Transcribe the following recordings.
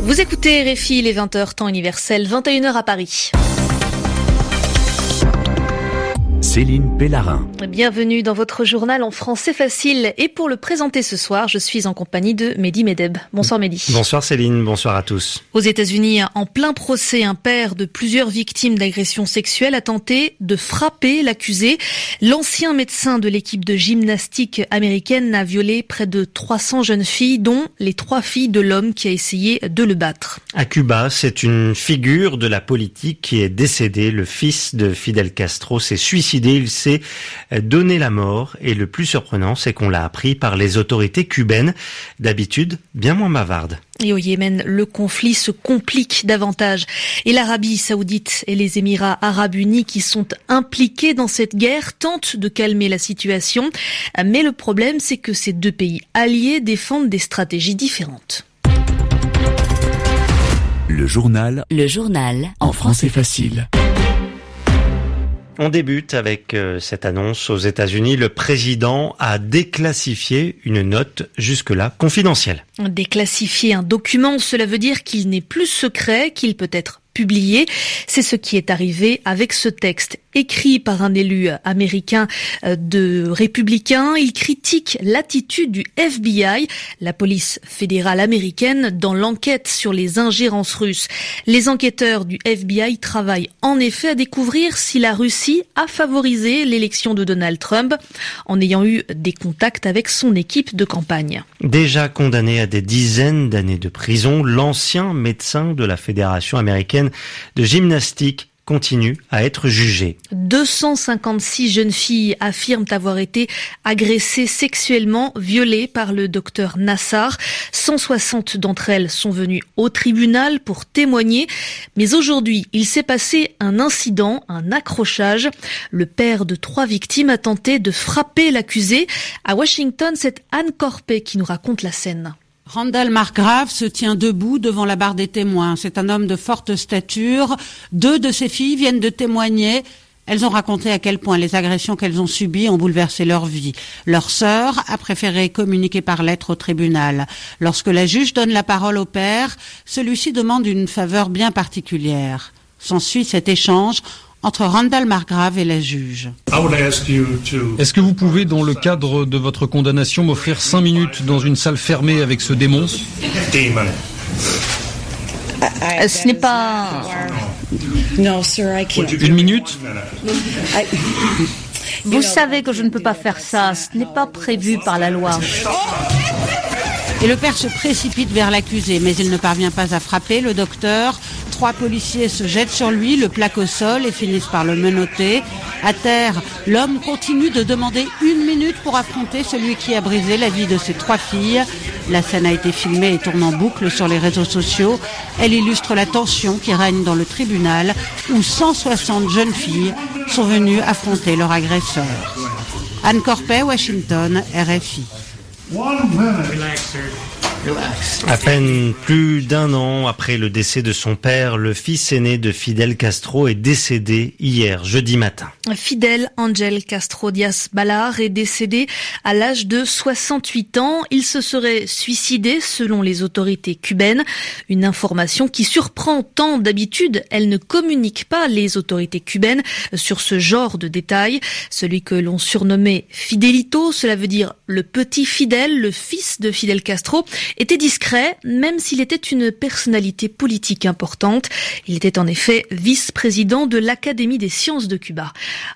Vous écoutez RFI, les 20h temps universel, 21h à Paris. Céline Pellarin. Bienvenue dans votre journal en français facile. Et pour le présenter ce soir, je suis en compagnie de Mehdi Medeb. Bonsoir Mehdi. Bonsoir Céline, bonsoir à tous. Aux États-Unis, en plein procès, un père de plusieurs victimes d'agressions sexuelles a tenté de frapper l'accusé. L'ancien médecin de l'équipe de gymnastique américaine a violé près de 300 jeunes filles, dont les trois filles de l'homme qui a essayé de le battre. À Cuba, c'est une figure de la politique qui est décédée. Le fils de Fidel Castro s'est suicidé il s'est donné la mort et le plus surprenant, c'est qu'on l'a appris par les autorités cubaines, d'habitude bien moins bavardes. Et au Yémen, le conflit se complique davantage. Et l'Arabie saoudite et les Émirats arabes unis qui sont impliqués dans cette guerre tentent de calmer la situation. Mais le problème, c'est que ces deux pays alliés défendent des stratégies différentes. Le journal. Le journal. En français facile. On débute avec euh, cette annonce aux États-Unis. Le président a déclassifié une note jusque-là confidentielle. Déclassifier un document, cela veut dire qu'il n'est plus secret, qu'il peut être publié. C'est ce qui est arrivé avec ce texte écrit par un élu américain euh, de républicain. Il critique l'attitude du FBI, la police fédérale américaine, dans l'enquête sur les ingérences russes. Les enquêteurs du FBI travaillent en effet à découvrir si la Russie a favorisé l'élection de Donald Trump en ayant eu des contacts avec son équipe de campagne. Déjà condamné à des dizaines d'années de prison, l'ancien médecin de la Fédération américaine de gymnastique continue à être jugé. 256 jeunes filles affirment avoir été agressées sexuellement, violées par le docteur Nassar. 160 d'entre elles sont venues au tribunal pour témoigner. Mais aujourd'hui, il s'est passé un incident, un accrochage. Le père de trois victimes a tenté de frapper l'accusé. À Washington, c'est Anne Corpet qui nous raconte la scène. Randall Margrave se tient debout devant la barre des témoins. C'est un homme de forte stature. Deux de ses filles viennent de témoigner. Elles ont raconté à quel point les agressions qu'elles ont subies ont bouleversé leur vie. Leur sœur a préféré communiquer par lettre au tribunal. Lorsque la juge donne la parole au père, celui-ci demande une faveur bien particulière. S'ensuit cet échange entre Randall Margrave et la juge. Est-ce que vous pouvez, dans le cadre de votre condamnation, m'offrir cinq minutes dans une salle fermée avec ce démon? euh, Ce n'est pas... Une minute? Vous savez que je ne peux pas faire ça. Ce n'est pas prévu par la loi. Et le père se précipite vers l'accusé, mais il ne parvient pas à frapper le docteur. Trois policiers se jettent sur lui, le plaquent au sol et finissent par le menotter. À terre, l'homme continue de demander une minute pour affronter celui qui a brisé la vie de ses trois filles. La scène a été filmée et tourne en boucle sur les réseaux sociaux. Elle illustre la tension qui règne dans le tribunal où 160 jeunes filles sont venues affronter leur agresseur. Anne Corpet, Washington, RFI. One minute. Relax, sir. À peine plus d'un an après le décès de son père, le fils aîné de Fidel Castro est décédé hier, jeudi matin. Fidel Angel Castro Diaz Balar est décédé à l'âge de 68 ans. Il se serait suicidé selon les autorités cubaines. Une information qui surprend tant d'habitude. Elle ne communique pas les autorités cubaines sur ce genre de détails. Celui que l'on surnommait Fidelito, cela veut dire le petit Fidel, le fils de Fidel Castro, était discret, même s'il était une personnalité politique importante. Il était en effet vice-président de l'Académie des sciences de Cuba.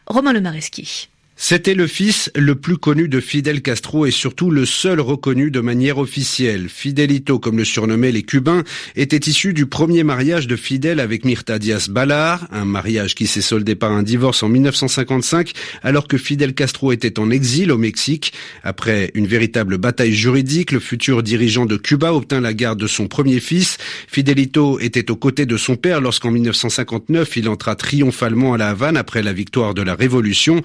Romain Le Mareschi. C'était le fils le plus connu de Fidel Castro et surtout le seul reconnu de manière officielle. Fidelito, comme le surnommaient les Cubains, était issu du premier mariage de Fidel avec Mirta Diaz Balar, un mariage qui s'est soldé par un divorce en 1955 alors que Fidel Castro était en exil au Mexique. Après une véritable bataille juridique, le futur dirigeant de Cuba obtint la garde de son premier fils. Fidelito était aux côtés de son père lorsqu'en 1959 il entra triomphalement à la Havane après la victoire de la Révolution.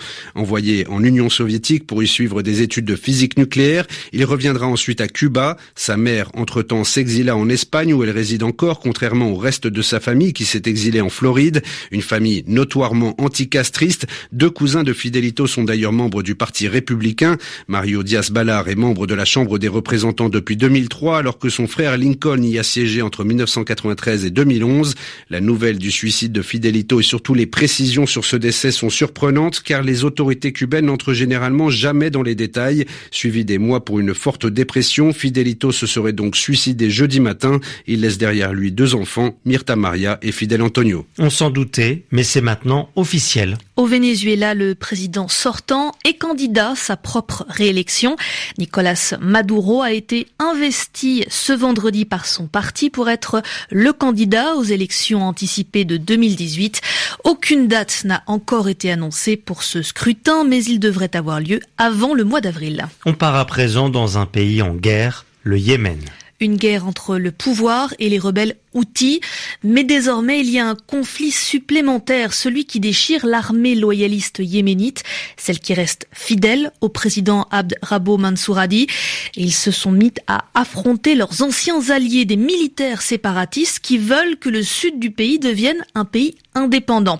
Envoyé en Union soviétique pour y suivre des études de physique nucléaire. Il reviendra ensuite à Cuba. Sa mère, entre-temps, s'exila en Espagne où elle réside encore, contrairement au reste de sa famille qui s'est exilée en Floride. Une famille notoirement anticastriste. Deux cousins de Fidelito sont d'ailleurs membres du Parti républicain. Mario Diaz-Balart est membre de la Chambre des représentants depuis 2003 alors que son frère Lincoln y a siégé entre 1993 et 2011. La nouvelle du suicide de Fidelito et surtout les précisions sur ce décès sont surprenantes car les autorités cubaines n'entrent généralement jamais dans les détails. Suivi des mois pour une forte dépression, Fidelito se serait donc suicidé jeudi matin. Il laisse derrière lui deux enfants, Myrta Maria et Fidel Antonio. On s'en doutait, mais c'est maintenant officiel. Au Venezuela, le président sortant est candidat à sa propre réélection. Nicolas Maduro a été investi ce vendredi par son parti pour être le candidat aux élections anticipées de 2018. Aucune date n'a encore été annoncée pour ce scrutin, mais il devrait avoir lieu avant le mois d'avril. On part à présent dans un pays en guerre, le Yémen. Une guerre entre le pouvoir et les rebelles outils. Mais désormais, il y a un conflit supplémentaire, celui qui déchire l'armée loyaliste yéménite, celle qui reste fidèle au président Abd Rabo Mansouradi. Et ils se sont mis à affronter leurs anciens alliés, des militaires séparatistes qui veulent que le sud du pays devienne un pays indépendant.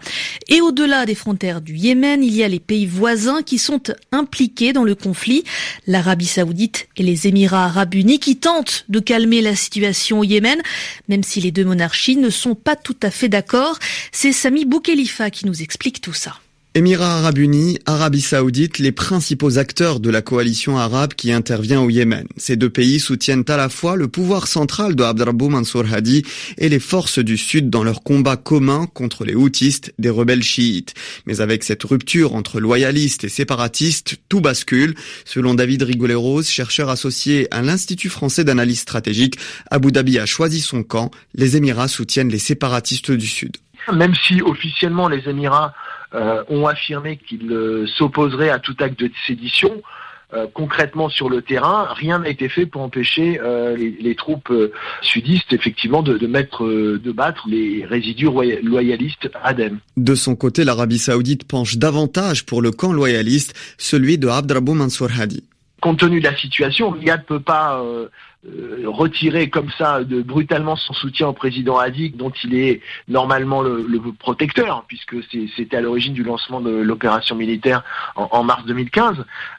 Et au-delà des frontières du Yémen, il y a les pays voisins qui sont impliqués dans le conflit, l'Arabie saoudite et les Émirats arabes unis qui tentent de calmer la situation au Yémen, même si les deux monarchies ne sont pas tout à fait d'accord. C'est Sami Boukhelifa qui nous explique tout ça. Émirats arabes unis, Arabie saoudite, les principaux acteurs de la coalition arabe qui intervient au Yémen. Ces deux pays soutiennent à la fois le pouvoir central de Abdrabou Mansour Hadi et les forces du Sud dans leur combat commun contre les houtistes, des rebelles chiites. Mais avec cette rupture entre loyalistes et séparatistes, tout bascule. Selon David Rigoleros, chercheur associé à l'Institut français d'analyse stratégique, Abu Dhabi a choisi son camp. Les Émirats soutiennent les séparatistes du Sud. Même si officiellement les Émirats ont affirmé qu'ils euh, s'opposeraient à tout acte de sédition. Euh, concrètement sur le terrain, rien n'a été fait pour empêcher les, troupes sudistes effectivement de, mettre, de battre les résidus loyalistes Adem. De son côté, l'Arabie Saoudite penche davantage pour le camp loyaliste, celui de Abdrabou Mansour Hadi. Compte tenu de la situation, Riyad ne peut pas euh, retirer comme ça de, brutalement son soutien au président Hadi, dont il est normalement le, protecteur, puisque c'était à l'origine du lancement de l'opération militaire en, mars 2015.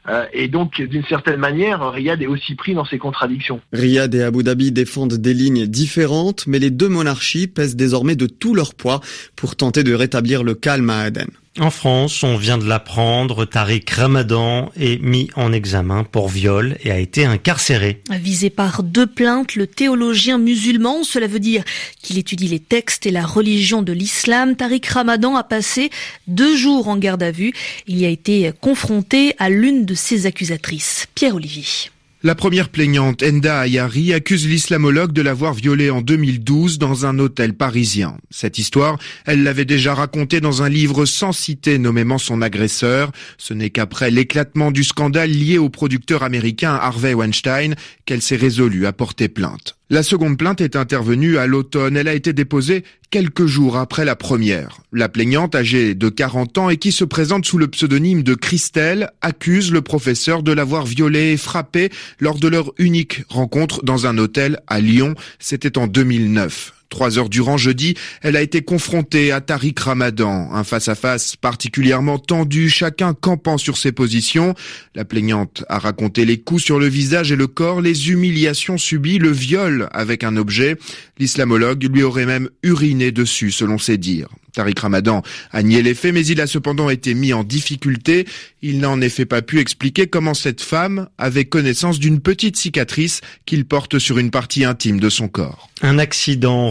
Euh, et donc, d'une certaine manière, Riyad est aussi pris dans ses contradictions. Riyad et Abu Dhabi défendent des lignes différentes, mais les deux monarchies pèsent désormais de tout leur poids pour tenter de rétablir le calme à Aden. En France, on vient de l'apprendre, Tariq Ramadan est mis en examen pour viol et a été incarcéré. Visé par deux plaintes, le théologien musulman, cela veut dire qu'il étudie les textes et la religion de l'islam, Tariq Ramadan a passé deux jours en garde à vue. Il y a été confronté à l'une de ses accusatrices, Pierre Olivier. La première plaignante, Enda Ayari, accuse l'islamologue de l'avoir violée en 2012 dans un hôtel parisien. Cette histoire, elle l'avait déjà racontée dans un livre sans citer nommément son agresseur. Ce n'est qu'après l'éclatement du scandale lié au producteur américain Harvey Weinstein qu'elle s'est résolue à porter plainte. La seconde plainte est intervenue à l'automne. Elle a été déposée quelques jours après la première. La plaignante, âgée de 40 ans et qui se présente sous le pseudonyme de Christelle, accuse le professeur de l'avoir violée et frappée lors de leur unique rencontre dans un hôtel à Lyon. C'était en 2009. Trois heures durant jeudi, elle a été confrontée à Tariq Ramadan, un face-à-face particulièrement tendu, chacun campant sur ses positions. La plaignante a raconté les coups sur le visage et le corps, les humiliations subies, le viol avec un objet. L'islamologue lui aurait même uriné dessus, selon ses dires. Tariq Ramadan a nié les faits, mais il a cependant été mis en difficulté. Il n'a en effet pas pu expliquer comment cette femme avait connaissance d'une petite cicatrice qu'il porte sur une partie intime de son corps. Un accident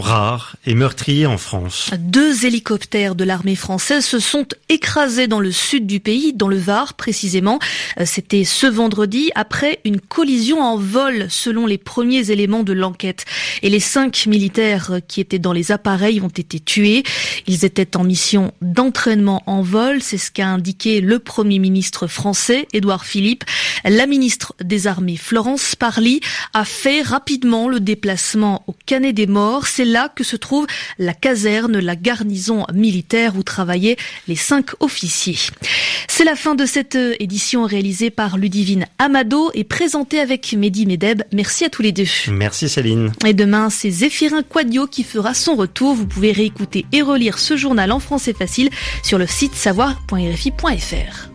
meurtrier en France. Deux hélicoptères de l'armée française se sont écrasés dans le sud du pays, dans le Var précisément. C'était ce vendredi après une collision en vol selon les premiers éléments de l'enquête. Et les cinq militaires qui étaient dans les appareils ont été tués. Ils étaient en mission d'entraînement en vol. C'est ce qu'a indiqué le premier ministre français, Édouard Philippe. La ministre des Armées, Florence Parly, a fait rapidement le déplacement au Canet des Morts. Là que se trouve la caserne, la garnison militaire où travaillaient les cinq officiers. C'est la fin de cette édition réalisée par Ludivine Amado et présentée avec Mehdi Medeb. Merci à tous les deux. Merci Céline. Et demain, c'est Zéphirin Quadio qui fera son retour. Vous pouvez réécouter et relire ce journal en français facile sur le site savoir.rfi.fr.